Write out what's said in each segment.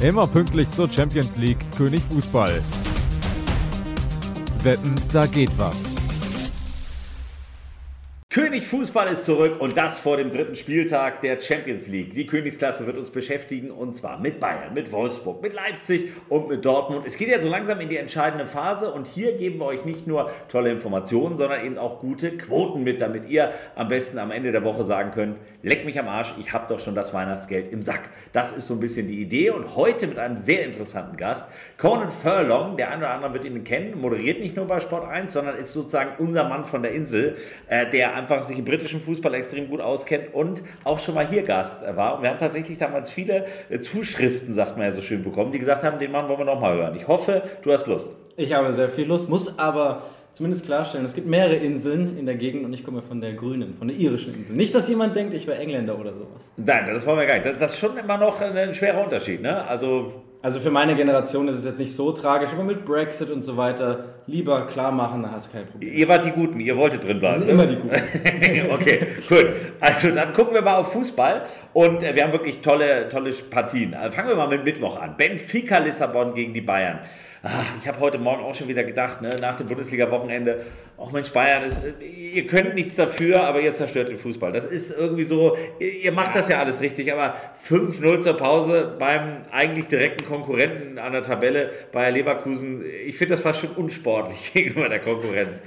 Immer pünktlich zur Champions League König Fußball. Wetten, da geht was. König Fußball ist zurück und das vor dem dritten Spieltag der Champions League. Die Königsklasse wird uns beschäftigen und zwar mit Bayern, mit Wolfsburg, mit Leipzig und mit Dortmund. Es geht ja so langsam in die entscheidende Phase und hier geben wir euch nicht nur tolle Informationen, sondern eben auch gute Quoten mit, damit ihr am besten am Ende der Woche sagen könnt, leck mich am Arsch, ich habe doch schon das Weihnachtsgeld im Sack. Das ist so ein bisschen die Idee und heute mit einem sehr interessanten Gast, Conan Furlong, der eine oder andere wird ihn kennen, moderiert nicht nur bei Sport 1, sondern ist sozusagen unser Mann von der Insel, äh, der einfach sich im britischen Fußball extrem gut auskennt und auch schon mal hier Gast war. Und wir haben tatsächlich damals viele äh, Zuschriften, sagt man ja so schön, bekommen, die gesagt haben, den Mann wollen wir nochmal hören. Ich hoffe, du hast Lust. Ich habe sehr viel Lust, muss aber zumindest klarstellen, es gibt mehrere Inseln in der Gegend und ich komme von der grünen, von der irischen Insel. Nicht, dass jemand denkt, ich wäre Engländer oder sowas. Nein, das wollen wir gar nicht. Das, das ist schon immer noch ein schwerer Unterschied. Ne? Also also für meine Generation ist es jetzt nicht so tragisch, aber mit Brexit und so weiter lieber klar machen, da hast du kein Problem. Ihr wart die Guten, ihr wolltet drin bleiben. Wir sind ne? immer die Guten. okay, gut. Also dann gucken wir mal auf Fußball und äh, wir haben wirklich tolle, tolle Partien. Also fangen wir mal mit Mittwoch an. Benfica Lissabon gegen die Bayern. Ach, ich habe heute Morgen auch schon wieder gedacht, ne, nach dem Bundesliga-Wochenende, auch Mensch, Bayern, ist, ihr könnt nichts dafür, aber ihr zerstört den Fußball. Das ist irgendwie so, ihr macht das ja alles richtig, aber 5-0 zur Pause beim eigentlich direkten Konkurrenten an der Tabelle bei Leverkusen, ich finde das fast schon unsportlich gegenüber der Konkurrenz.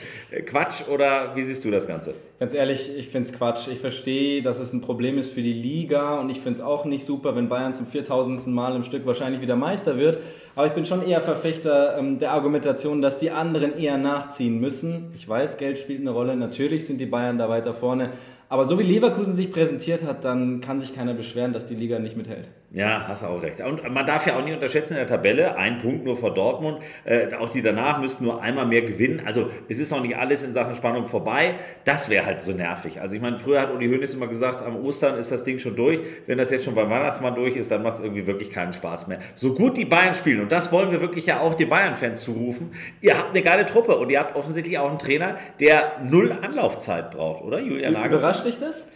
Quatsch oder wie siehst du das Ganze? Ganz ehrlich, ich finde es Quatsch. Ich verstehe, dass es ein Problem ist für die Liga und ich finde es auch nicht super, wenn Bayern zum 4000. Mal im Stück wahrscheinlich wieder Meister wird. Aber ich bin schon eher Verfechter ähm, der Argumentation, dass die anderen eher nachziehen müssen. Ich weiß, Geld spielt eine Rolle. Natürlich sind die Bayern da weiter vorne. Aber so wie Leverkusen sich präsentiert hat, dann kann sich keiner beschweren, dass die Liga nicht mithält. Ja, hast du auch recht. Und man darf ja auch nicht unterschätzen in der Tabelle, ein Punkt nur vor Dortmund. Äh, auch die danach müssten nur einmal mehr gewinnen. Also es ist noch nicht alles in Sachen Spannung vorbei. Das wäre halt so nervig. Also ich meine, früher hat Uli Hoeneß immer gesagt, am Ostern ist das Ding schon durch. Wenn das jetzt schon beim Weihnachtsmann durch ist, dann macht es irgendwie wirklich keinen Spaß mehr. So gut die Bayern spielen, und das wollen wir wirklich ja auch den Bayern-Fans zurufen, ihr habt eine geile Truppe und ihr habt offensichtlich auch einen Trainer, der null Anlaufzeit braucht, oder? Julian Nagelsmann. Überrascht dich das?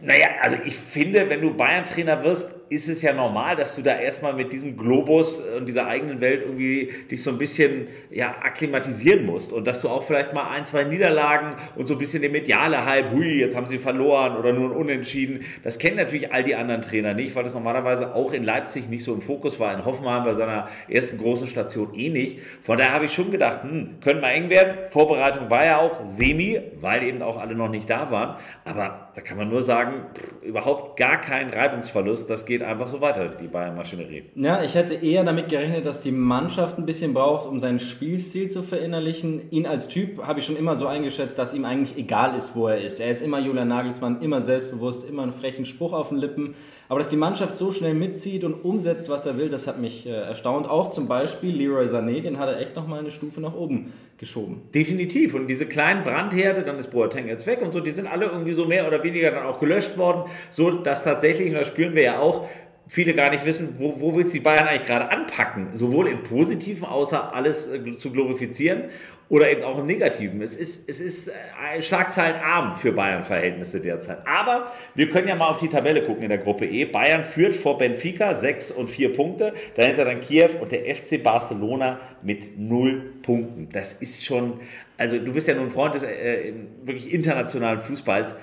Naja, also ich finde, wenn du Bayern-Trainer wirst, ist es ja normal, dass du da erstmal mit diesem Globus und dieser eigenen Welt irgendwie dich so ein bisschen ja, akklimatisieren musst. Und dass du auch vielleicht mal ein, zwei Niederlagen und so ein bisschen den mediale Hype, hui, jetzt haben sie verloren oder nur ein Unentschieden, das kennen natürlich all die anderen Trainer nicht, weil das normalerweise auch in Leipzig nicht so im Fokus war, in Hoffenheim bei seiner ersten großen Station eh nicht. Von daher habe ich schon gedacht, hm, können wir eng werden. Vorbereitung war ja auch semi, weil eben auch alle noch nicht da waren, aber da kann man nur sagen, pff, überhaupt gar kein Reibungsverlust, das geht geht einfach so weiter, die Bayern-Maschinerie. Ja, ich hätte eher damit gerechnet, dass die Mannschaft ein bisschen braucht, um seinen Spielstil zu verinnerlichen. Ihn als Typ habe ich schon immer so eingeschätzt, dass ihm eigentlich egal ist, wo er ist. Er ist immer Julian Nagelsmann, immer selbstbewusst, immer einen frechen Spruch auf den Lippen. Aber dass die Mannschaft so schnell mitzieht und umsetzt, was er will, das hat mich äh, erstaunt. Auch zum Beispiel Leroy Sané, den hat er echt nochmal eine Stufe nach oben geschoben. Definitiv. Und diese kleinen Brandherde, dann ist Boateng jetzt weg und so, die sind alle irgendwie so mehr oder weniger dann auch gelöscht worden, so dass tatsächlich, und das spüren wir ja auch, viele gar nicht wissen, wo, wo willst die Bayern eigentlich gerade anpacken? Sowohl im Positiven, außer alles äh, zu glorifizieren, oder eben auch im Negativen. Es ist, es ist äh, schlagzeilenarm für Bayern-Verhältnisse derzeit. Aber wir können ja mal auf die Tabelle gucken in der Gruppe E. Bayern führt vor Benfica, 6 und 4 Punkte. Dahinter dann Kiew und der FC Barcelona mit 0 Punkten. Das ist schon, also du bist ja nun Freund des äh, wirklich internationalen Fußballs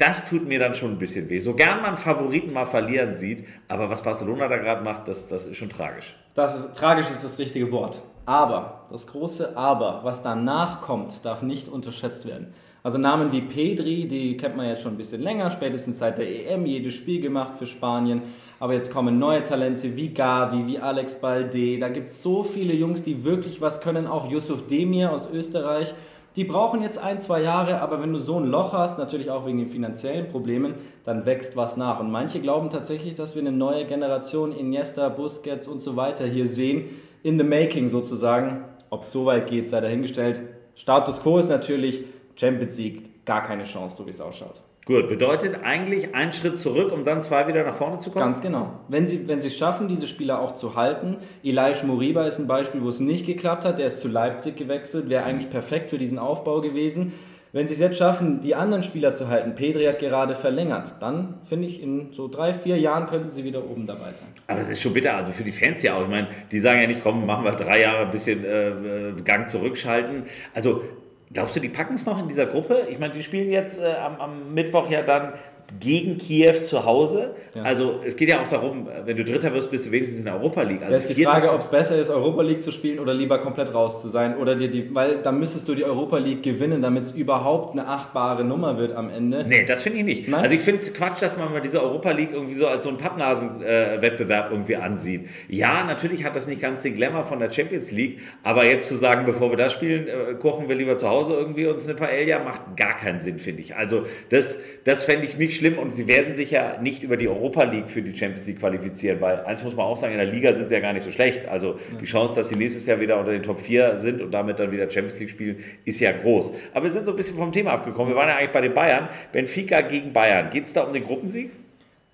das tut mir dann schon ein bisschen weh. So gern man Favoriten mal verlieren sieht, aber was Barcelona da gerade macht, das, das ist schon tragisch. Das ist, tragisch ist das richtige Wort. Aber, das große Aber, was danach kommt, darf nicht unterschätzt werden. Also Namen wie Pedri, die kennt man jetzt schon ein bisschen länger, spätestens seit der EM, jedes Spiel gemacht für Spanien. Aber jetzt kommen neue Talente wie Gavi, wie Alex Balde. Da gibt es so viele Jungs, die wirklich was können. Auch Yusuf Demir aus Österreich die brauchen jetzt ein, zwei Jahre, aber wenn du so ein Loch hast, natürlich auch wegen den finanziellen Problemen, dann wächst was nach. Und manche glauben tatsächlich, dass wir eine neue Generation Iniesta, Busquets und so weiter hier sehen, in the making sozusagen. Ob es so weit geht, sei dahingestellt. Status quo ist natürlich Champions League gar keine Chance, so wie es ausschaut. Gut, bedeutet eigentlich einen Schritt zurück, um dann zwei wieder nach vorne zu kommen? Ganz genau. Wenn sie, wenn sie es schaffen, diese Spieler auch zu halten. Elias Moriba ist ein Beispiel, wo es nicht geklappt hat. Der ist zu Leipzig gewechselt, wäre eigentlich perfekt für diesen Aufbau gewesen. Wenn sie es jetzt schaffen, die anderen Spieler zu halten, Pedri hat gerade verlängert, dann finde ich, in so drei, vier Jahren könnten sie wieder oben dabei sein. Aber es ist schon bitter, also für die Fans ja auch. Ich meine, die sagen ja nicht, komm, machen wir drei Jahre ein bisschen äh, Gang zurückschalten. Also Glaubst du, die packen es noch in dieser Gruppe? Ich meine, die spielen jetzt äh, am, am, Mittwoch ja dann gegen Kiew zu Hause. Ja. Also es geht ja auch darum, wenn du Dritter wirst, bist du wenigstens in der Europa League. Also das ist die Frage, ob es besser ist, Europa League zu spielen oder lieber komplett raus zu sein. Oder dir die, weil dann müsstest du die Europa League gewinnen, damit es überhaupt eine achtbare Nummer wird am Ende. Nee, das finde ich nicht. Nein? Also ich finde es Quatsch, dass man mal diese Europa League irgendwie so als so einen Pappnasen-Wettbewerb äh, irgendwie ansieht. Ja, natürlich hat das nicht ganz den Glamour von der Champions League, aber jetzt zu sagen, bevor wir das spielen, äh, kochen wir lieber zu Hause irgendwie uns eine Paella, macht gar keinen Sinn, finde ich. Also das, das fände ich nicht schlimm und sie werden sich ja nicht über die Europa League für die Champions League qualifizieren, weil eins muss man auch sagen, in der Liga sind sie ja gar nicht so schlecht. Also die Chance, dass sie nächstes Jahr wieder unter den Top 4 sind und damit dann wieder Champions League spielen, ist ja groß. Aber wir sind so ein bisschen vom Thema abgekommen. Wir waren ja eigentlich bei den Bayern. Benfica gegen Bayern. Geht es da um den Gruppensieg?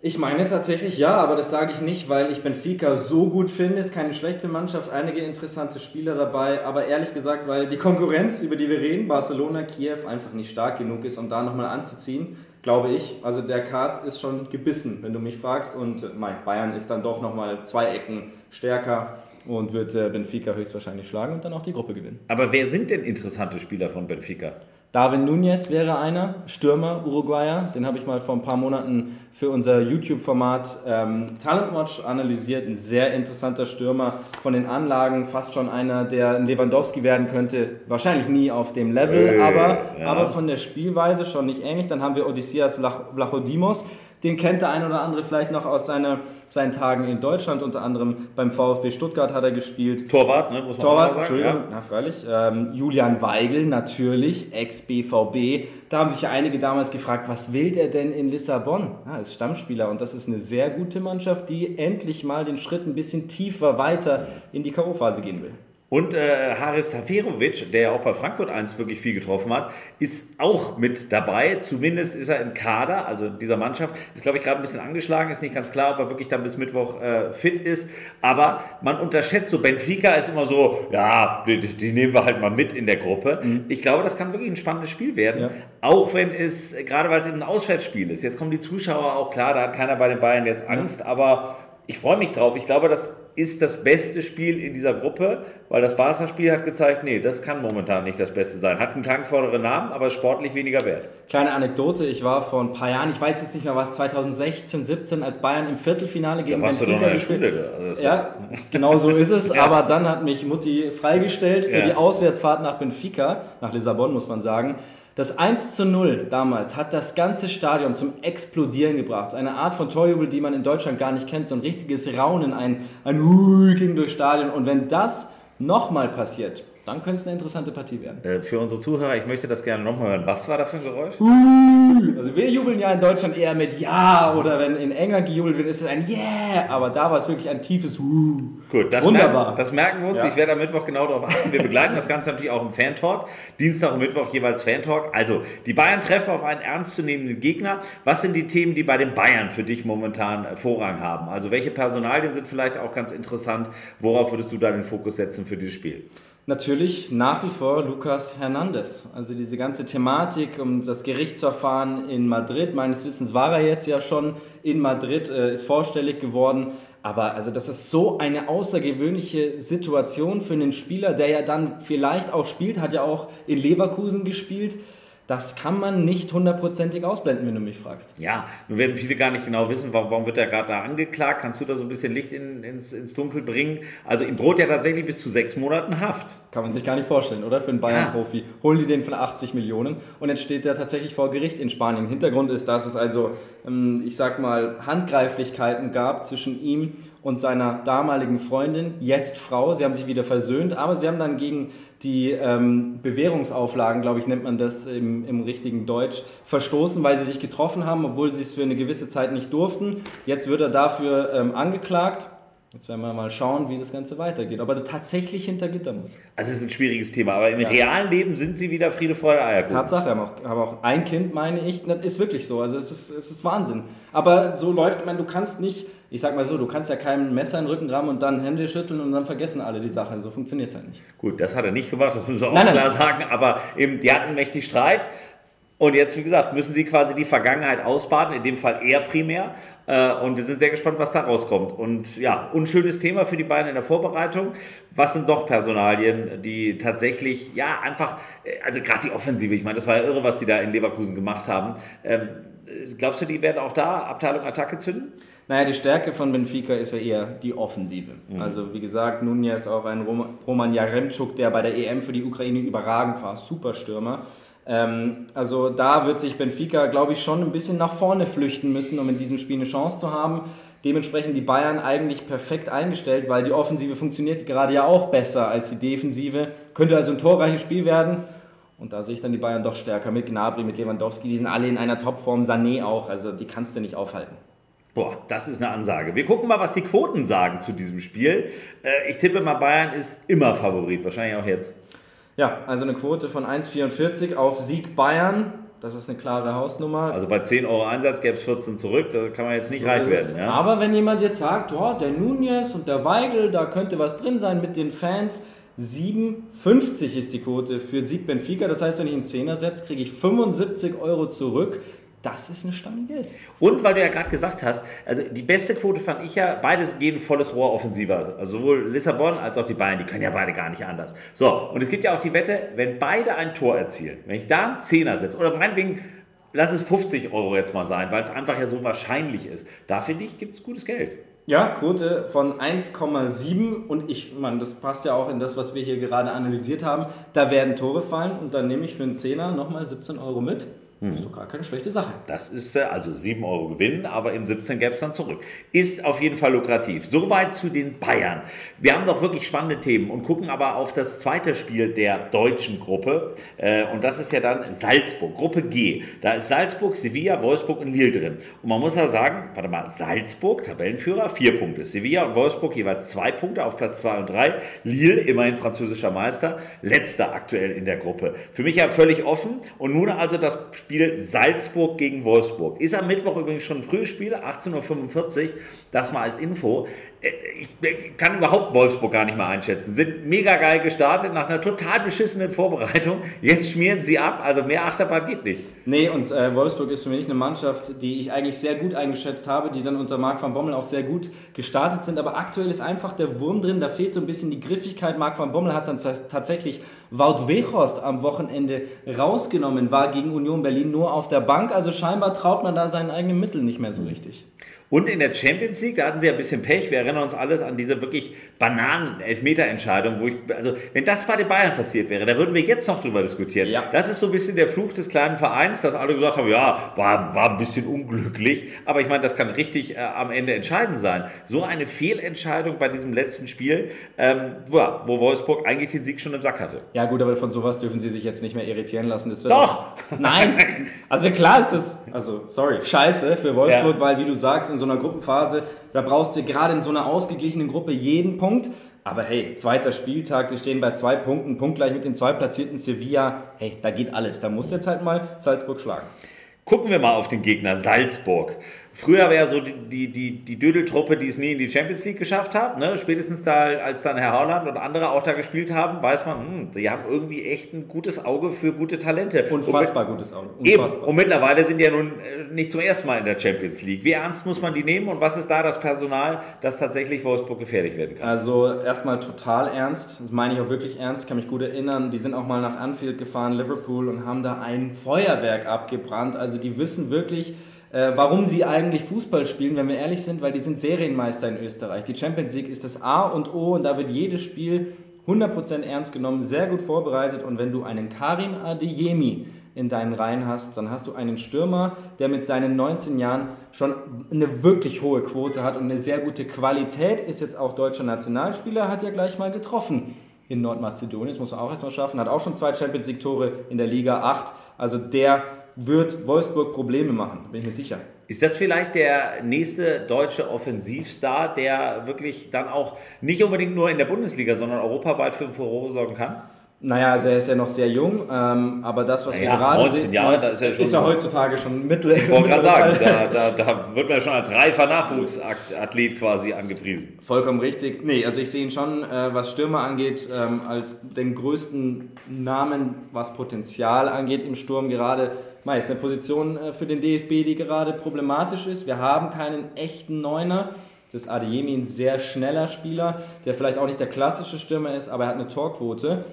Ich meine tatsächlich ja, aber das sage ich nicht, weil ich Benfica so gut finde. Ist keine schlechte Mannschaft, einige interessante Spieler dabei, aber ehrlich gesagt, weil die Konkurrenz, über die wir reden, Barcelona, Kiew, einfach nicht stark genug ist, um da nochmal anzuziehen glaube ich. Also der Cast ist schon gebissen, wenn du mich fragst. Und mein Bayern ist dann doch nochmal zwei Ecken stärker und wird äh, Benfica höchstwahrscheinlich schlagen und dann auch die Gruppe gewinnen. Aber wer sind denn interessante Spieler von Benfica? Darwin Nunez wäre einer, Stürmer, Uruguayer. Den habe ich mal vor ein paar Monaten für unser YouTube-Format ähm, Talent Watch analysiert. Ein sehr interessanter Stürmer von den Anlagen, fast schon einer, der ein Lewandowski werden könnte. Wahrscheinlich nie auf dem Level, äh, aber, ja. aber von der Spielweise schon nicht ähnlich. Dann haben wir Odysseas Vlachodimos, den kennt der ein oder andere vielleicht noch aus seiner, seinen Tagen in Deutschland, unter anderem beim VfB Stuttgart hat er gespielt. Torwart, ne? Muss man Torwart, sagen. Entschuldigung, ja. na freilich. Ähm, Julian Weigel natürlich, Ex-BVB. Da haben sich einige damals gefragt, was will der denn in Lissabon? Ja, ist Stammspieler und das ist eine sehr gute Mannschaft, die endlich mal den Schritt ein bisschen tiefer weiter in die K.O.-Phase gehen will. Und äh, Haris Saferovic, der ja auch bei Frankfurt 1 wirklich viel getroffen hat, ist auch mit dabei. Zumindest ist er im Kader, also dieser Mannschaft. Ist, glaube ich, gerade ein bisschen angeschlagen. Ist nicht ganz klar, ob er wirklich dann bis Mittwoch äh, fit ist. Aber man unterschätzt so, Benfica ist immer so, ja, die, die nehmen wir halt mal mit in der Gruppe. Mhm. Ich glaube, das kann wirklich ein spannendes Spiel werden. Ja. Auch wenn es, gerade weil es ein Auswärtsspiel ist. Jetzt kommen die Zuschauer auch klar, da hat keiner bei den Bayern jetzt Angst. Ja. Aber ich freue mich drauf. Ich glaube, das ist das beste Spiel in dieser Gruppe, weil das Barca-Spiel hat gezeigt, nee, das kann momentan nicht das Beste sein. Hat einen klangvolleren Namen, aber sportlich weniger wert. Kleine Anekdote, ich war vor ein paar Jahren, ich weiß jetzt nicht mehr was, 2016, 17, als Bayern im Viertelfinale gegen da Benfica gespielt also Ja, genau so ist es, ja. aber dann hat mich Mutti freigestellt für ja. die Auswärtsfahrt nach Benfica, nach Lissabon muss man sagen. Das 1 zu 0 damals hat das ganze Stadion zum Explodieren gebracht. Eine Art von Torjubel, die man in Deutschland gar nicht kennt. So ein richtiges Raunen, ein, ein Hui ging durchs Stadion. Und wenn das nochmal passiert, dann könnte es eine interessante Partie werden. Äh, für unsere Zuhörer, ich möchte das gerne nochmal hören. Was war da für ein Geräusch? Also wir jubeln ja in Deutschland eher mit Ja oder wenn in England gejubelt wird, ist es ein Yeah. Aber da war es wirklich ein tiefes Huh. Gut, das Wunderbar. Merken, das merken wir uns. Ja. Ich werde am Mittwoch genau darauf achten. Wir begleiten das Ganze natürlich auch im Fan-Talk. Dienstag und Mittwoch jeweils Fan-Talk. Also, die Bayern treffen auf einen ernstzunehmenden Gegner. Was sind die Themen, die bei den Bayern für dich momentan Vorrang haben? Also, welche Personalien sind vielleicht auch ganz interessant? Worauf würdest du da den Fokus setzen für dieses Spiel? Natürlich nach wie vor Lucas Hernandez. Also diese ganze Thematik um das Gerichtsverfahren in Madrid. Meines Wissens war er jetzt ja schon in Madrid, äh, ist vorstellig geworden. Aber also das ist so eine außergewöhnliche Situation für einen Spieler, der ja dann vielleicht auch spielt, hat ja auch in Leverkusen gespielt. Das kann man nicht hundertprozentig ausblenden, wenn du mich fragst. Ja, nun werden viele gar nicht genau wissen, warum, warum wird er gerade da angeklagt. Kannst du da so ein bisschen Licht in, ins, ins Dunkel bringen? Also ihm droht ja tatsächlich bis zu sechs Monaten Haft. Kann man sich gar nicht vorstellen, oder? Für einen Bayern-Profi. Holen die den für 80 Millionen und jetzt steht er tatsächlich vor Gericht in Spanien. Hintergrund ist, dass es also, ähm, ich sag mal, Handgreiflichkeiten gab zwischen ihm und seiner damaligen Freundin, jetzt Frau. Sie haben sich wieder versöhnt, aber sie haben dann gegen die ähm, Bewährungsauflagen, glaube ich, nennt man das im, im richtigen Deutsch, verstoßen, weil sie sich getroffen haben, obwohl sie es für eine gewisse Zeit nicht durften. Jetzt wird er dafür ähm, angeklagt. Jetzt werden wir mal schauen, wie das Ganze weitergeht. Ob er tatsächlich hinter Gitter muss. Also es ist ein schwieriges Thema, aber im ja. realen Leben sind sie wieder Friede, Freude, Eierkuchen. Tatsache, haben auch, haben auch ein Kind, meine ich. Das ist wirklich so. Also es ist, es ist Wahnsinn. Aber so läuft man, du kannst nicht ich sag mal so, du kannst ja keinem Messer in den Rücken rammen und dann Hände schütteln und dann vergessen alle die Sache. So funktioniert es halt nicht. Gut, das hat er nicht gemacht, das müssen wir auch Nein, nein. klar sagen, aber eben, die hatten mächtig Streit. Und jetzt, wie gesagt, müssen sie quasi die Vergangenheit ausbaden, in dem Fall eher primär. Äh, Und wir sind sehr gespannt, was da rauskommt. Und ja, unschönes Thema für die beiden in der Vorbereitung. Was sind doch Personalien, die tatsächlich, ja, einfach, äh, also gerade die Offensive, ich meine, das war ja irre, was die da in Leverkusen gemacht haben. Ähm, äh, Glaubst du, die werden auch da Abteilung Attacke zünden? Naja, die Stärke von Benfica ist ja eher die Offensive. Also wie gesagt, Nunez auch ein Rom Roman Jaremczuk, der bei der EM für die Ukraine überragend war, Superstürmer. Ähm, also da wird sich Benfica, glaube ich, schon ein bisschen nach vorne flüchten müssen, um in diesem Spiel eine Chance zu haben. Dementsprechend die Bayern eigentlich perfekt eingestellt, weil die Offensive funktioniert gerade ja auch besser als die Defensive. Könnte also ein torreiches Spiel werden. Und da sehe ich dann die Bayern doch stärker mit Gnabry, mit Lewandowski. Die sind alle in einer Topform, Sané auch. Also die kannst du nicht aufhalten. Boah, das ist eine Ansage. Wir gucken mal, was die Quoten sagen zu diesem Spiel. Äh, ich tippe mal, Bayern ist immer Favorit, wahrscheinlich auch jetzt. Ja, also eine Quote von 1,44 auf Sieg Bayern. Das ist eine klare Hausnummer. Also bei 10 Euro Einsatz gäbe es 14 zurück, da kann man jetzt nicht reich werden. Ja? Aber wenn jemand jetzt sagt, oh, der Nunez und der Weigel, da könnte was drin sein mit den Fans. 7,50 ist die Quote für Sieg Benfica. Das heißt, wenn ich einen Zehner setze, kriege ich 75 Euro zurück. Das ist eine Stange Geld. Und weil du ja gerade gesagt hast, also die beste Quote fand ich ja, beide gehen volles Rohr offensiver. Also sowohl Lissabon als auch die Bayern, die können ja beide gar nicht anders. So, und es gibt ja auch die Wette, wenn beide ein Tor erzielen, wenn ich da einen Zehner setze, oder meinetwegen, lass es 50 Euro jetzt mal sein, weil es einfach ja so wahrscheinlich ist, da finde ich, gibt es gutes Geld. Ja, Quote von 1,7 und ich, man, das passt ja auch in das, was wir hier gerade analysiert haben. Da werden Tore fallen und dann nehme ich für einen Zehner nochmal 17 Euro mit. Das ist doch gar keine schlechte Sache. Das ist äh, also 7 Euro Gewinn, aber im 17 gäbe es dann zurück. Ist auf jeden Fall lukrativ. Soweit zu den Bayern. Wir haben noch wirklich spannende Themen und gucken aber auf das zweite Spiel der deutschen Gruppe. Äh, Und das ist ja dann Salzburg, Gruppe G. Da ist Salzburg, Sevilla, Wolfsburg und Lille drin. Und man muss ja sagen, warte mal, Salzburg, Tabellenführer, vier Punkte. Sevilla und Wolfsburg jeweils zwei Punkte auf Platz 2 und 3. Lille, immerhin französischer Meister, letzter aktuell in der Gruppe. Für mich ja völlig offen. Und nun also das Spiel Salzburg gegen Wolfsburg. Ist am Mittwoch übrigens schon ein frühes Spiel, 18.45 Uhr. Das mal als Info. Ich kann überhaupt Wolfsburg gar nicht mehr einschätzen. Sind mega geil gestartet nach einer total beschissenen Vorbereitung. Jetzt schmieren sie ab. Also mehr Achterbahn geht nicht. Nee, und äh, Wolfsburg ist für mich eine Mannschaft, die ich eigentlich sehr gut eingeschätzt habe, die dann unter Marc van Bommel auch sehr gut gestartet sind. Aber aktuell ist einfach der Wurm drin, da fehlt so ein bisschen die Griffigkeit. Marc van Bommel hat dann tatsächlich Wout Weghorst am Wochenende rausgenommen, war gegen Union Berlin nur auf der Bank. Also scheinbar traut man da seinen eigenen Mitteln nicht mehr so richtig. Und in der Champions League, da hatten sie ja ein bisschen Pech. Wir erinnern uns alles an diese wirklich Bananen-Elfmeter-Entscheidung, wo ich, also, wenn das bei den Bayern passiert wäre, da würden wir jetzt noch drüber diskutieren. Ja. Das ist so ein bisschen der Fluch des kleinen Vereins, dass alle gesagt haben, ja, war, war ein bisschen unglücklich. Aber ich meine, das kann richtig äh, am Ende entscheidend sein. So eine Fehlentscheidung bei diesem letzten Spiel, ähm, wo Wolfsburg eigentlich den Sieg schon im Sack hatte. Ja gut, aber von sowas dürfen sie sich jetzt nicht mehr irritieren lassen. Das wird Doch! Auch, nein! Also klar ist das, also sorry, scheiße für Wolfsburg, Ja. weil wie du sagst, in so einer Gruppenphase, da brauchst du gerade in so einer ausgeglichenen Gruppe jeden Punkt. Aber hey, zweiter Spieltag, sie stehen bei zwei Punkten, punktgleich mit den zwei platzierten Sevilla. Hey, da geht alles. Da musst du jetzt halt mal Salzburg schlagen. Gucken wir mal auf den Gegner Salzburg. Früher war ja so die, die, die, die Dödeltruppe, die es nie in die Champions League geschafft hat. Ne? Spätestens da, als dann Herr Haaland und andere auch da gespielt haben, weiß man, hm, die haben irgendwie echt ein gutes Auge für gute Talente. Unfassbar gutes Auge. Und, eben. Unfassbar. und mittlerweile sind die ja nun äh, nicht zum ersten Mal in der Champions League. Wie ernst muss man die nehmen und was ist da das Personal, das tatsächlich Wolfsburg gefährlich werden kann? Also erstmal total ernst, das meine ich auch wirklich ernst, ich kann mich gut erinnern, die sind auch mal nach Anfield gefahren, Liverpool, und haben da ein Feuerwerk abgebrannt. Also die wissen wirklich, äh, warum sie eigentlich Fußball spielen, wenn wir ehrlich sind, weil die sind Serienmeister in Österreich. Die Champions League ist das A und O und da wird jedes Spiel 100% ernst genommen, sehr gut vorbereitet. Und wenn du einen Karim Adeyemi in deinen Reihen hast, dann hast du einen Stürmer, der mit seinen 19 Jahren schon eine wirklich hohe Quote hat und eine sehr gute Qualität, ist. Jetzt auch deutscher Nationalspieler, hat ja gleich mal getroffen in Nordmazedonien, das muss er auch erstmal schaffen, hat auch schon zwei Champions League Tore in der Liga 8, also der wird Wolfsburg Probleme machen, bin ich mir sicher. Ist das vielleicht der nächste deutsche Offensivstar, der wirklich dann auch nicht unbedingt nur in der Bundesliga, sondern europaweit für Furore sorgen kann? Naja, also er ist ja noch sehr jung, ähm, aber das, was Ja, wir gerade 19 sehen, Jahre, 19 da ist schon ist ja heutzutage schon mittel. Ich wollte gerade sagen, da, da, da wird man ja schon als reifer Nachwuchsathlet quasi angepriesen. Vollkommen richtig. Nee, also ich sehe ihn schon, äh, was Stürmer angeht, ähm, als den größten Namen, was Potenzial angeht im Sturm gerade. Mei, ist eine Position äh, für den DFB, die gerade problematisch ist. Wir haben keinen echten Neuner. Das ist Adeyemi ein sehr schneller Spieler, der vielleicht auch nicht der klassische Stürmer ist, aber er hat eine Torquote.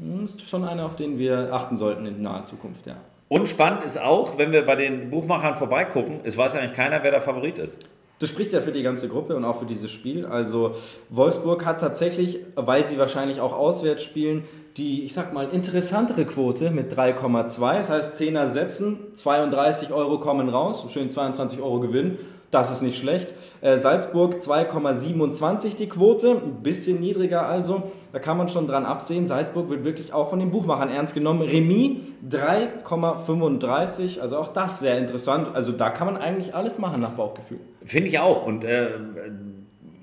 Hm, Ist schon einer, auf den wir achten sollten in naher Zukunft, ja. Und spannend ist auch, wenn wir bei den Buchmachern vorbeigucken, es weiß eigentlich keiner, wer der Favorit ist. Das spricht ja für die ganze Gruppe und auch für dieses Spiel. Also Wolfsburg hat tatsächlich, weil sie wahrscheinlich auch auswärts spielen, die, ich sag mal, interessantere Quote mit 3,2. Das heißt, 10er setzen, 32 Euro kommen raus, schön 22 Euro Gewinn. Das ist nicht schlecht. Äh, Salzburg 2,27 die Quote, ein bisschen niedriger also. Da kann man schon dran absehen. Salzburg wird wirklich auch von den Buchmachern ernst genommen. Remis 3,35, also auch das sehr interessant. Also da kann man eigentlich alles machen nach Bauchgefühl. Finde ich auch. Und äh,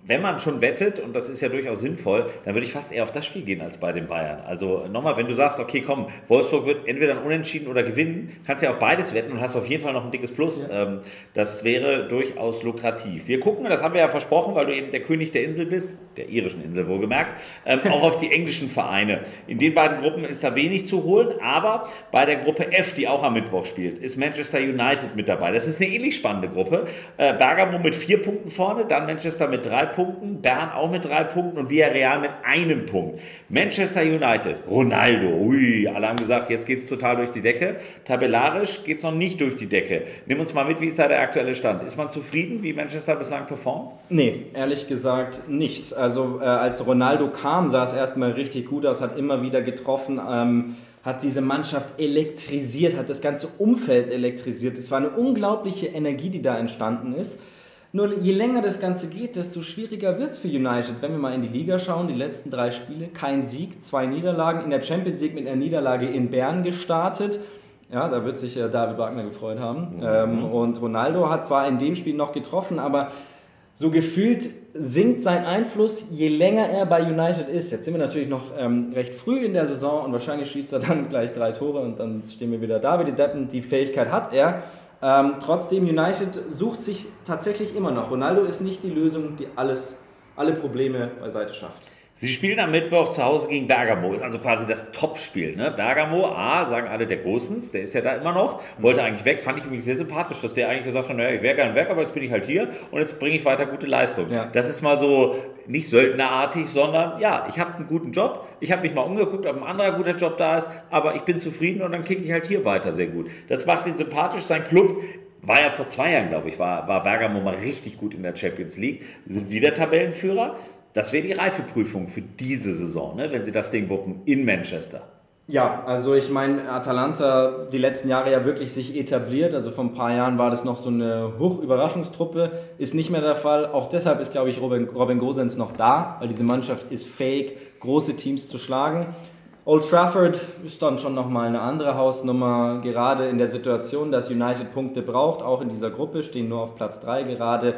wenn man schon wettet, und das ist ja durchaus sinnvoll, dann würde ich fast eher auf das Spiel gehen als bei den Bayern. Also nochmal, wenn du sagst, okay, komm, Wolfsburg wird entweder ein Unentschieden oder gewinnen, kannst ja auf beides wetten und hast auf jeden Fall noch ein dickes Plus. Ähm, das wäre durchaus lukrativ. Wir gucken, das haben wir ja versprochen, weil du eben der König der Insel bist, der irischen Insel wohlgemerkt, ähm, auch auf die englischen Vereine. In den beiden Gruppen ist da wenig zu holen, aber bei der Gruppe F, die auch am Mittwoch spielt, ist Manchester United mit dabei. Das ist eine ähnlich spannende Gruppe. Äh, Bergamo mit vier Punkten vorne, dann Manchester mit drei Punkten, Bern auch mit drei Punkten und Villarreal mit einem Punkt. Manchester United, Ronaldo, ui, alle haben gesagt, jetzt geht es total durch die Decke. Tabellarisch geht es noch nicht durch die Decke. Nimm uns mal mit, wie ist da der aktuelle Stand? Ist man zufrieden, wie Manchester bislang performt? Nee, ehrlich gesagt nicht. Also äh, als Ronaldo kam, sah es erstmal richtig gut aus, hat immer wieder getroffen, ähm, hat diese Mannschaft elektrisiert, hat das ganze Umfeld elektrisiert. Es war eine unglaubliche Energie, die da entstanden ist. Nur je länger das Ganze geht, desto schwieriger wird es für United. Wenn wir mal in die Liga schauen, die letzten drei Spiele, kein Sieg, zwei Niederlagen, in der Champions League mit einer Niederlage in Bern gestartet. Ja, da wird sich äh, David Wagner gefreut haben. Ähm, und Ronaldo hat zwar in dem Spiel noch getroffen, aber so gefühlt sinkt sein Einfluss, je länger er bei United ist. Jetzt sind wir natürlich noch ähm, recht früh in der Saison und wahrscheinlich schießt er dann gleich drei Tore und dann stehen wir wieder da wie die Deppen. Die Fähigkeit hat er. Ähm, trotzdem, United sucht sich tatsächlich immer noch. Ronaldo ist nicht die Lösung, die alles, alle Probleme beiseite schafft. Sie spielen am Mittwoch zu Hause gegen Bergamo. Ist also quasi das Topspiel. Ne? Bergamo, A, sagen alle der Großens, der ist ja da immer noch, wollte eigentlich weg. Fand ich übrigens sehr sympathisch, dass der eigentlich gesagt hat, naja, ich wäre gern weg, aber jetzt bin ich halt hier und jetzt bringe ich weiter gute Leistung. Ja. Das ist mal so nicht söldnerartig, sondern ja, ich habe einen guten Job. Ich habe mich mal umgeguckt, ob ein anderer guter Job da ist, aber ich bin zufrieden und dann kicke ich halt hier weiter sehr gut. Das macht ihn sympathisch. Sein Club war ja vor zwei Jahren, glaube ich, war, war Bergamo mal richtig gut in der Champions League, sind wieder Tabellenführer. Das wäre die Reifeprüfung für diese Saison, ne, wenn sie das Ding wuppen in Manchester. Ja, also ich meine, Atalanta die letzten Jahre ja wirklich sich etabliert. Also vor ein paar Jahren war das noch so eine Hochüberraschungstruppe. Ist nicht mehr der Fall. Auch deshalb ist, glaube ich, Robin, Robin Gosens noch da, weil diese Mannschaft ist fähig, große Teams zu schlagen. Old Trafford ist dann schon nochmal eine andere Hausnummer, gerade in der Situation, dass United Punkte braucht, auch in dieser Gruppe, stehen nur auf Platz 3 gerade.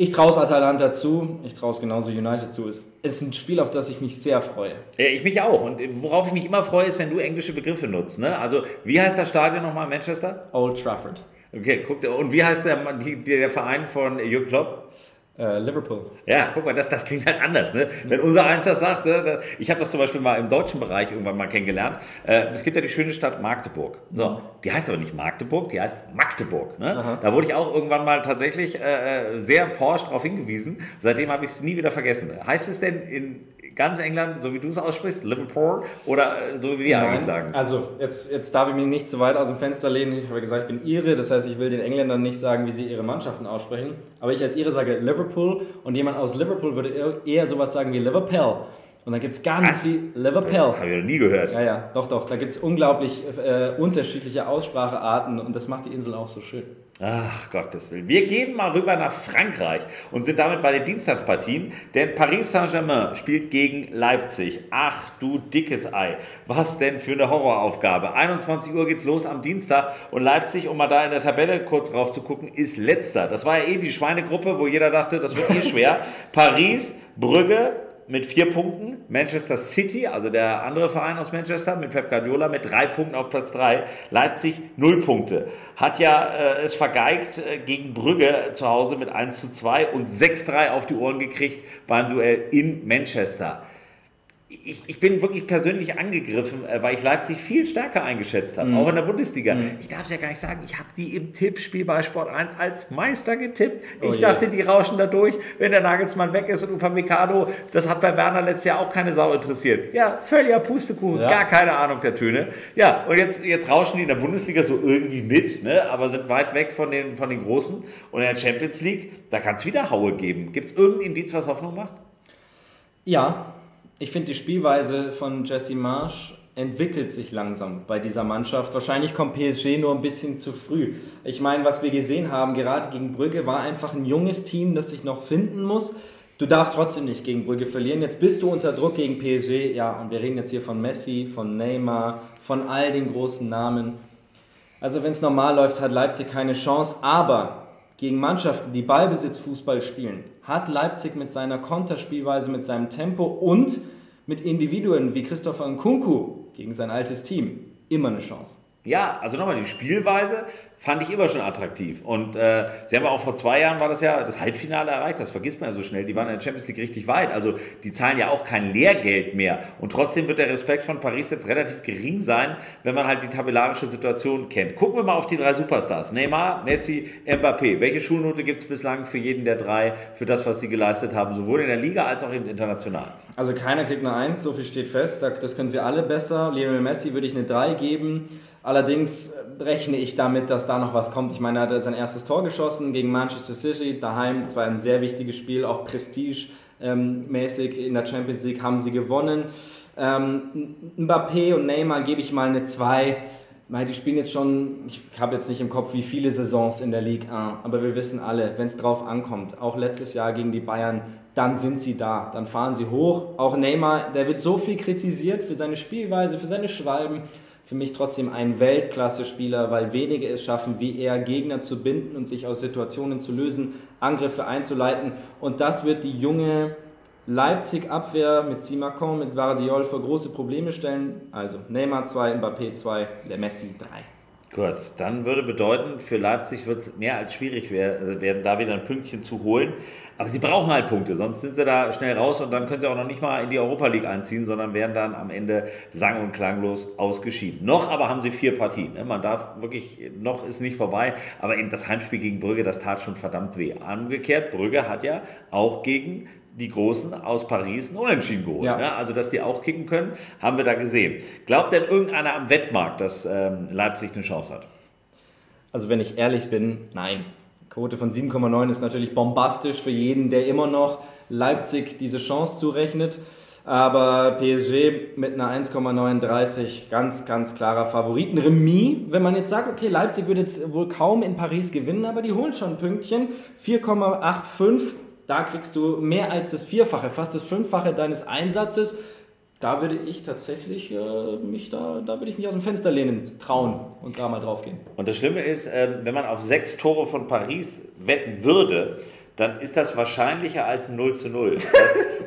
Ich traue es Atalanta zu, ich traue es genauso United zu. Es ist ein Spiel, auf das ich mich sehr freue. Ich mich auch. Und worauf ich mich immer freue, ist, wenn du englische Begriffe nutzt. Ne? Also, wie heißt das Stadion nochmal in Manchester? Old Trafford. Okay, guck dir. Und wie heißt der, der Verein von Jürgen Klopp? Äh, Liverpool. Ja, guck mal, das, das klingt halt anders. Ne? Wenn unser Eins das sagt, ne, ich habe das zum Beispiel mal im deutschen Bereich irgendwann mal kennengelernt. Äh, es gibt ja die schöne Stadt Magdeburg. So, die heißt aber nicht Magdeburg, die heißt Magdeburg. Ne? Da wurde ich auch irgendwann mal tatsächlich äh, äh, sehr forsch darauf hingewiesen. Seitdem habe ich es nie wieder vergessen. Heißt es denn in ganz England, so wie du es aussprichst, Liverpool oder äh, so wie wir eigentlich sagen? Also, jetzt, jetzt darf ich mich nicht zu weit aus dem Fenster lehnen. Ich habe gesagt, ich bin Ire, das heißt, ich will den Engländern nicht sagen, wie sie ihre Mannschaften aussprechen. Aber ich als Ire sage Liverpool und jemand aus Liverpool würde eher- eher sowas sagen wie Liverpool. Und da gibt es ganz Was? viel Liverpool. Habe ich noch nie gehört. Ja, ja, doch, doch. Da gibt es unglaublich äh, unterschiedliche Aussprachearten und das macht die Insel auch so schön. Ach, Gottes Willen. Wir gehen mal rüber nach Frankreich und sind damit bei den Dienstagspartien, denn Paris Saint-Germain spielt gegen Leipzig. Ach, du dickes Ei. Was denn für eine Horroraufgabe. 21 Uhr geht's los am Dienstag und Leipzig, um mal da in der Tabelle kurz rauf zu gucken, ist letzter. Das war ja eh die Schweinegruppe, wo jeder dachte, das wird eh schwer. Paris, Brügge, mit vier Punkten. Manchester City, also der andere Verein aus Manchester, mit Pep Guardiola mit drei Punkten auf Platz drei. Leipzig null Punkte. Hat ja äh, es vergeigt äh, gegen Brügge zu Hause mit 1 zu 2 und 6-3 auf die Ohren gekriegt beim Duell in Manchester ich, ich bin wirklich persönlich angegriffen, äh, weil ich Leipzig viel stärker eingeschätzt habe, mhm. auch in der Bundesliga. Mhm. Ich darf es ja gar nicht sagen, ich habe die im Tippspiel bei Sport 1 als Meister getippt. Oh ich dachte, die rauschen da durch, wenn der Nagelsmann weg ist und Upamecano, das hat bei Werner letztes Jahr auch keine Sau interessiert. Ja, völliger Pustekuchen, ja. gar keine Ahnung der Töne. Ja, und jetzt, jetzt rauschen die in der Bundesliga so irgendwie mit, ne? aber sind weit weg von den, von den Großen. Und in der Champions League, da kann es wieder Haue geben. Gibt es irgendein Indiz, was Hoffnung macht? Ja, ich finde, die Spielweise von Jesse Marsch entwickelt sich langsam bei dieser Mannschaft. Wahrscheinlich kommt PSG nur ein bisschen zu früh. Ich meine, was wir gesehen haben, gerade gegen Brügge, war einfach ein junges Team, das sich noch finden muss. Du darfst trotzdem nicht gegen Brügge verlieren. Jetzt bist du unter Druck gegen PSG. Ja, und wir reden jetzt hier von Messi, von Neymar, von all den großen Namen. Also wenn es normal läuft, hat Leipzig keine Chance. Aber gegen Mannschaften, die Ballbesitzfußball spielen, hat Leipzig mit seiner Konterspielweise, mit seinem Tempo und mit Individuen wie Christopher Nkunku gegen sein altes Team immer eine Chance. Ja, also nochmal, die Spielweise fand ich immer schon attraktiv. Und äh, sie haben auch vor zwei Jahren war das ja das Halbfinale erreicht, das vergisst man ja so schnell. Die waren in der Champions League richtig weit. Also die zahlen ja auch kein Lehrgeld mehr. Und trotzdem wird der Respekt von Paris jetzt relativ gering sein, wenn man halt die tabellarische Situation kennt. Gucken wir mal auf die drei Superstars. Neymar, Messi, Mbappé. Welche Schulnote gibt es bislang für jeden der drei, für das, was sie geleistet haben, sowohl in der Liga als auch international? Also keiner kriegt eine Eins, so viel steht fest. Das können sie alle besser. Lionel Messi würde ich eine 3 geben. Allerdings rechne ich damit, dass da noch was kommt. Ich meine, er hat sein erstes Tor geschossen gegen Manchester City daheim. Das war ein sehr wichtiges Spiel, auch prestigemäßig ähm, in der Champions League haben sie gewonnen. Ähm, Mbappé und Neymar gebe ich mal eine 2. Die spielen jetzt schon, ich habe jetzt nicht im Kopf, wie viele Saisons in der Ligue 1, aber wir wissen alle, wenn es drauf ankommt, auch letztes Jahr gegen die Bayern, dann sind sie da, dann fahren sie hoch. Auch Neymar, der wird so viel kritisiert für seine Spielweise, für seine Schwalben für mich trotzdem ein Weltklasse-Spieler, weil wenige es schaffen, wie er Gegner zu binden und sich aus Situationen zu lösen, Angriffe einzuleiten. Und das wird die junge Leipzig-Abwehr mit Simacon, mit Vardiol vor große Probleme stellen. Also Neymar 2, Mbappé 2, der Messi 3. Gut, dann würde bedeuten, für Leipzig wird es mehr als schwierig werden, da wieder ein Pünktchen zu holen. Aber sie brauchen halt Punkte, sonst sind sie da schnell raus und dann können sie auch noch nicht mal in die Europa League einziehen, sondern werden dann am Ende sang- und klanglos ausgeschieden. Noch aber haben sie vier Partien. Ne? Man darf wirklich, noch ist nicht vorbei, aber das Heimspiel gegen Brügge, das tat schon verdammt weh. Umgekehrt, Brügge hat ja auch gegen die Großen aus Paris ein Unentschieden geholt. Ja. Ne? Also, dass die auch kicken können, haben wir da gesehen. Glaubt denn irgendeiner am Wettmarkt, dass ähm, Leipzig eine Chance hat? Also, wenn ich ehrlich bin, nein. Quote von 7,9 ist natürlich bombastisch für jeden, der immer noch Leipzig diese Chance zurechnet. Aber PSG mit einer 1,39 ganz, ganz klarer Favoriten. Remis, wenn man jetzt sagt, okay, Leipzig würde jetzt wohl kaum in Paris gewinnen, aber die holen schon ein Pünktchen. 4,85 da kriegst du mehr als das Vierfache, fast das Fünffache deines Einsatzes. Da würde ich tatsächlich äh, mich da, da würde ich mich aus dem Fenster lehnen, trauen und da mal drauf gehen. Und das Schlimme ist, äh, wenn man auf sechs Tore von Paris wetten würde, dann ist das wahrscheinlicher als ein 0 zu 0.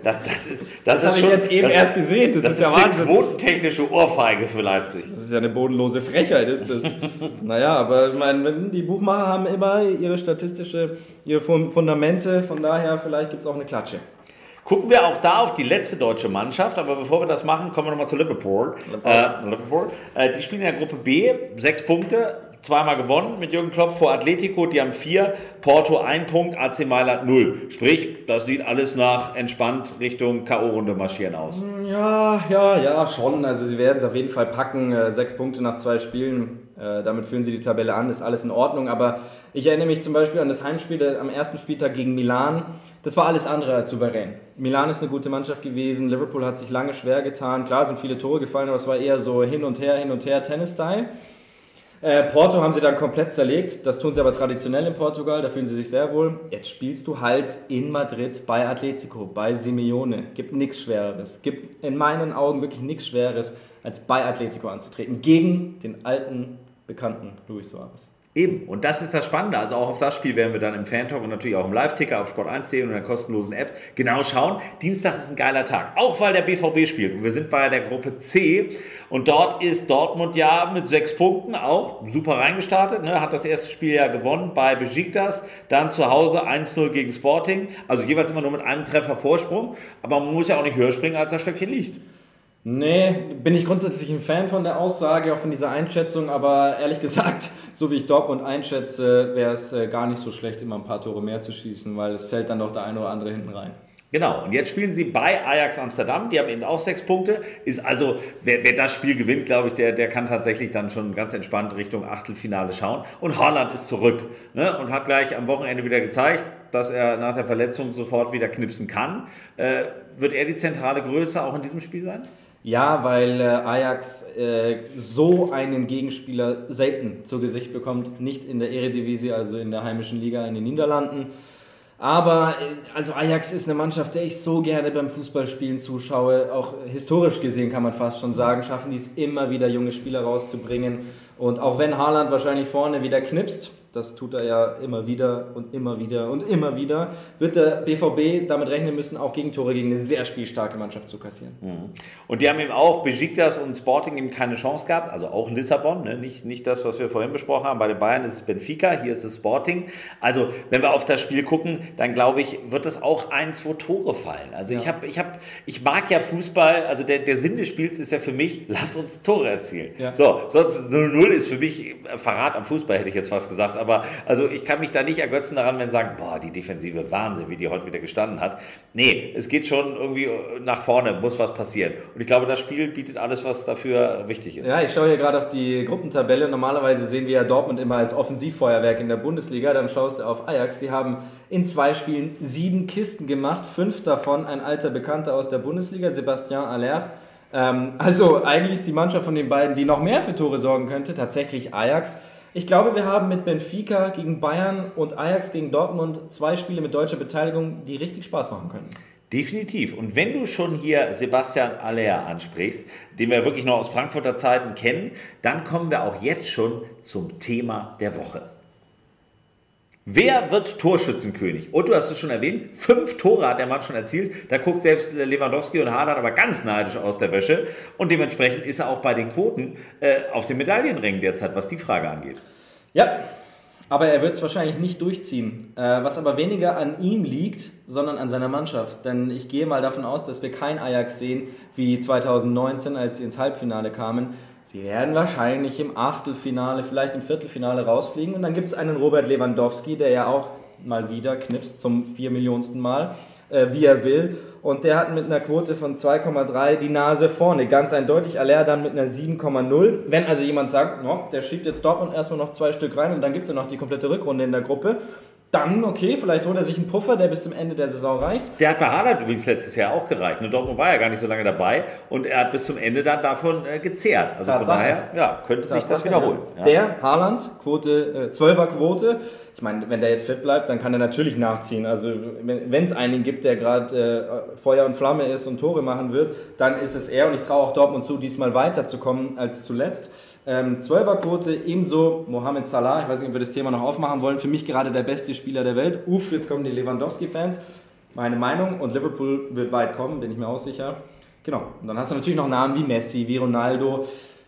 Das, das, das, ist, das, das habe ich jetzt eben erst gesehen. Das, das ist ja Wahnsinn. eine quotentechnische Ohrfeige für Leipzig. Das ist ja eine bodenlose Frechheit, ist das. naja, aber ich meine, die Buchmacher haben immer ihre statistische, ihre Fundamente. Von daher, vielleicht gibt es auch eine Klatsche. Gucken wir auch da auf die letzte deutsche Mannschaft, aber bevor wir das machen, kommen wir nochmal zu Liverpool. Liverpool. Äh, Liverpool. Äh, die spielen in der Gruppe B, sechs Punkte, zweimal gewonnen mit Jürgen Klopp vor Atletico, die haben vier, Porto ein Punkt, AC Mailand null. Sprich, das sieht alles nach entspannt Richtung K.O.-Runde marschieren aus. Ja, ja, ja, schon. Also sie werden es auf jeden Fall packen. Äh, sechs Punkte nach zwei Spielen, äh, damit führen sie die Tabelle an, ist alles in Ordnung. Aber ich erinnere mich zum Beispiel an das Heimspiel am ersten Spieltag gegen Milan. Das war alles andere als souverän. Milan ist eine gute Mannschaft gewesen. Liverpool hat sich lange schwer getan. Klar sind viele Tore gefallen, aber es war eher so hin und her, hin und her, Tennis-Style. Äh, Porto haben sie dann komplett zerlegt. Das tun sie aber traditionell in Portugal, da fühlen sie sich sehr wohl. Jetzt spielst du halt in Madrid bei Atletico, bei Simeone. Gibt nichts Schwereres. Gibt in meinen Augen wirklich nichts Schwereres, als bei Atletico anzutreten. Gegen den alten, bekannten Luis Suarez. Eben, und das ist das Spannende. Also auch auf das Spiel werden wir dann im Fan-Talk und natürlich auch im Live-Ticker auf Sport1.de und in der kostenlosen App genau schauen. Dienstag ist ein geiler Tag, auch weil der BVB spielt. Und wir sind bei der Gruppe C und dort ist Dortmund ja mit sechs Punkten auch super reingestartet. Ne? Hat das erste Spiel ja gewonnen bei Besiktas, dann zu Hause 1-0 gegen Sporting. Also jeweils immer nur mit einem Treffer Vorsprung. Aber man muss ja auch nicht höher springen, als das Stöckchen liegt. Nee, bin ich grundsätzlich ein Fan von der Aussage, auch von dieser Einschätzung, aber ehrlich gesagt, so wie ich Dortmund einschätze, wäre es äh, gar nicht so schlecht, immer ein paar Tore mehr zu schießen, weil es fällt dann doch der eine oder andere hinten rein. Genau, und jetzt spielen sie bei Ajax Amsterdam, die haben eben auch sechs Punkte. Ist also, wer, wer das Spiel gewinnt, glaube ich, der, der kann tatsächlich dann schon ganz entspannt Richtung Achtelfinale schauen. Und Haaland ist zurück ne, und hat gleich am Wochenende wieder gezeigt, dass er nach der Verletzung sofort wieder knipsen kann. Äh, wird er die zentrale Größe auch in diesem Spiel sein? Ja, weil äh, Ajax äh, so einen Gegenspieler selten zu Gesicht bekommt. Nicht in der Eredivisie, also in der heimischen Liga in den Niederlanden. Aber äh, also Ajax ist eine Mannschaft, der ich so gerne beim Fußballspielen zuschaue. Auch historisch gesehen kann man fast schon sagen, schaffen die es immer wieder, junge Spieler rauszubringen. Und auch wenn Haaland wahrscheinlich vorne wieder knipst, das tut er ja immer wieder und immer wieder und immer wieder, wird der BVB damit rechnen müssen, auch Gegentore gegen eine sehr spielstarke Mannschaft zu kassieren. Mhm. Und die haben eben auch Besiktas und Sporting eben keine Chance gehabt, also auch Lissabon, ne? nicht, nicht das, was wir vorhin besprochen haben. Bei den Bayern ist es Benfica, hier ist es Sporting. Also wenn wir auf das Spiel gucken, dann glaube ich, wird das auch ein, zwei Tore fallen. Also ja. ich, hab, ich, hab, ich mag ja Fußball, also der, der Sinn des Spiels ist ja für mich, lass uns Tore erzielen. Ja. So, sonst 0-0 ist für mich Verrat am Fußball, hätte ich jetzt fast gesagt aber also ich kann mich da nicht ergötzen daran, wenn sie sagen, boah, die Defensive Wahnsinn, wie die heute wieder gestanden hat. Nee, es geht schon irgendwie nach vorne, muss was passieren. Und ich glaube, das Spiel bietet alles, was dafür wichtig ist. Ja, ich schaue hier gerade auf die Gruppentabelle. Normalerweise sehen wir ja Dortmund immer als Offensivfeuerwerk in der Bundesliga. Dann schaust du auf Ajax. Die haben in zwei Spielen sieben Kisten gemacht, fünf davon ein alter Bekannter aus der Bundesliga, Sebastian Aller. Ähm, also eigentlich ist die Mannschaft von den beiden, die noch mehr für Tore sorgen könnte, tatsächlich Ajax. Ich glaube, wir haben mit Benfica gegen Bayern und Ajax gegen Dortmund zwei Spiele mit deutscher Beteiligung, die richtig Spaß machen können. Definitiv. Und wenn du schon hier Sebastian Aller ansprichst, den wir wirklich noch aus Frankfurter Zeiten kennen, dann kommen wir auch jetzt schon zum Thema der Woche. Wer wird Torschützenkönig? Und du hast es schon erwähnt, fünf Tore hat der Mann schon erzielt. Da guckt selbst Lewandowski und Haaland aber ganz neidisch aus der Wäsche. Und dementsprechend ist er auch bei den Quoten äh, auf den Medaillenringen derzeit, was die Frage angeht. Ja, aber er wird es wahrscheinlich nicht durchziehen. Äh, was aber weniger an ihm liegt, sondern an seiner Mannschaft. Denn ich gehe mal davon aus, dass wir kein Ajax sehen wie 2019, als sie ins Halbfinale kamen Sie werden wahrscheinlich im Achtelfinale, vielleicht im Viertelfinale rausfliegen. Und dann gibt es einen Robert Lewandowski, der ja auch mal wieder knipst zum vier Millionsten Mal, äh, wie er will. Und der hat mit einer Quote von 2,3 die Nase vorne. Ganz eindeutig. Aller dann mit einer 7,0. Wenn also jemand sagt, no, der schiebt jetzt Dortmund erstmal noch zwei Stück rein und dann gibt es ja noch die komplette Rückrunde in der Gruppe, dann, okay, vielleicht holt er sich einen Puffer, der bis zum Ende der Saison reicht. Der hat bei Haaland übrigens letztes Jahr auch gereicht. Und Dortmund war ja gar nicht so lange dabei und er hat bis zum Ende dann davon äh, gezehrt. Also Tatsache. von daher, ja, könnte Tatsache, sich das wiederholen. Ja. Der Haaland, Quote, äh, 12er Quote. Ich meine, wenn der jetzt fit bleibt, dann kann er natürlich nachziehen. Also wenn es einen gibt, der gerade äh, Feuer und Flamme ist und Tore machen wird, dann ist es er. Und ich traue auch Dortmund zu, diesmal weiterzukommen als zuletzt. Ähm, 12er Quote, ebenso Mohamed Salah. Ich weiß nicht, ob wir das Thema noch aufmachen wollen. Für mich gerade der beste Spieler der Welt. Uff, jetzt kommen die Lewandowski-Fans. Meine Meinung. Und Liverpool wird weit kommen, bin ich mir auch sicher. Genau. Und dann hast du natürlich noch Namen wie Messi, wie Ronaldo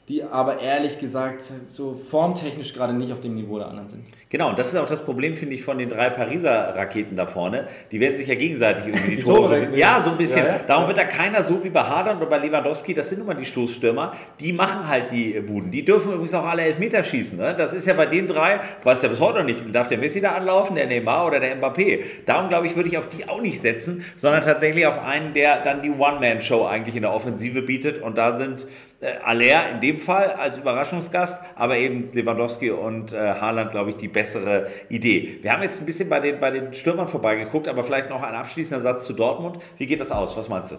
die aber ehrlich gesagt so formtechnisch gerade nicht auf dem Niveau der anderen sind. Genau, und das ist auch das Problem, finde ich, von den drei Pariser Raketen da vorne. Die werden sich ja gegenseitig irgendwie die, die Tore. Tore so ja, so ein bisschen. Ja, ja. Darum wird da keiner so wie bei Haaland oder bei Lewandowski, das sind immer die Stoßstürmer, die machen halt die Buden. Die dürfen übrigens auch alle Elfmeter schießen. Ne? Das ist ja bei den drei, weiß ja bis heute noch nicht, darf der Messi da anlaufen, der Neymar oder der Mbappé. Darum, glaube ich, würde ich auf die auch nicht setzen, sondern tatsächlich auf einen, der dann die One-Man-Show eigentlich in der Offensive bietet. Und da sind äh, Aller in dem Fall als Überraschungsgast, aber eben Lewandowski und äh, Haaland, glaube ich, die bessere Idee. Wir haben jetzt ein bisschen bei den, bei den Stürmern vorbeigeguckt, aber vielleicht noch ein abschließender Satz zu Dortmund. Wie geht das aus? Was meinst du?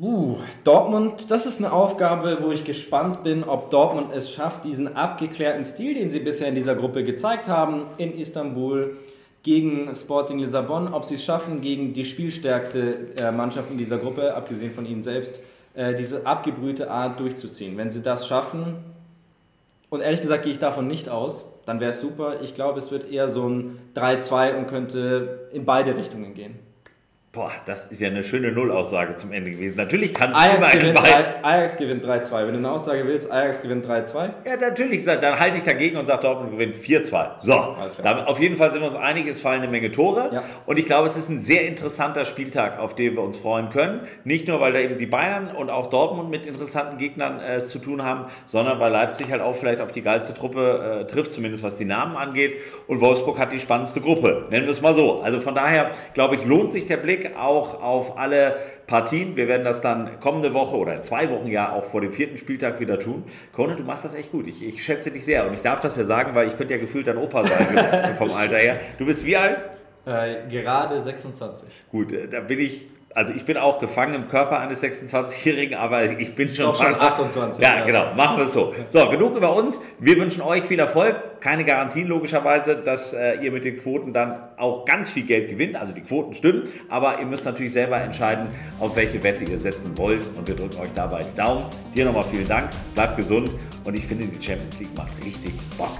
Uh, Dortmund, das ist eine Aufgabe, wo ich gespannt bin, ob Dortmund es schafft, diesen abgeklärten Stil, den sie bisher in dieser Gruppe gezeigt haben, in Istanbul gegen Sporting Lissabon, ob sie es schaffen, gegen die spielstärkste äh, Mannschaft in dieser Gruppe, abgesehen von ihnen selbst, äh, diese abgebrühte Art durchzuziehen. Wenn sie das schaffen, und ehrlich gesagt gehe ich davon nicht aus, dann wäre es super. Ich glaube, es wird eher so ein 3-2 und könnte in beide Richtungen gehen. Boah, das ist ja eine schöne Nullaussage zum Ende gewesen. Natürlich kann es Ajax immer in gewinnt. 3, Ajax gewinnt 3-2. Wenn du eine Aussage willst, Ajax gewinnt 3-2. Ja, natürlich, dann halte ich dagegen und sage, Dortmund gewinnt 4-2. So, damit, auf jeden Fall sind wir uns einig, es fallen eine Menge Tore. Ja. Und ich glaube, es ist ein sehr interessanter Spieltag, auf den wir uns freuen können. Nicht nur, weil da eben die Bayern und auch Dortmund mit interessanten Gegnern äh, es zu tun haben, sondern weil Leipzig halt auch vielleicht auf die geilste Truppe äh, trifft, zumindest was die Namen angeht. Und Wolfsburg hat die spannendste Gruppe, nennen wir es mal so. Also von daher, glaube ich, lohnt sich der Blick auch auf alle Partien. Wir werden das dann kommende Woche oder in zwei Wochen ja auch vor dem vierten Spieltag wieder tun. Conan, du machst das echt gut. Ich, ich schätze dich sehr. Und ich darf das ja sagen, weil ich könnte ja gefühlt dein Opa sein vom Alter her. Du bist wie alt? Äh, gerade 26. Gut, äh, da bin ich, also ich bin auch gefangen im Körper eines 26-Jährigen, aber ich bin schon, schon fast- 28, Ja, ja. genau, machen wir es so. So, genug über uns. Wir wünschen euch viel Erfolg. Keine Garantien logischerweise, dass äh, ihr mit den Quoten dann auch ganz viel Geld gewinnt. Also die Quoten stimmen, aber ihr müsst natürlich selber entscheiden, auf welche Wette ihr setzen wollt. Und wir drücken euch dabei die Daumen. Dir nochmal vielen Dank, bleibt gesund und ich finde, die Champions League macht richtig Bock.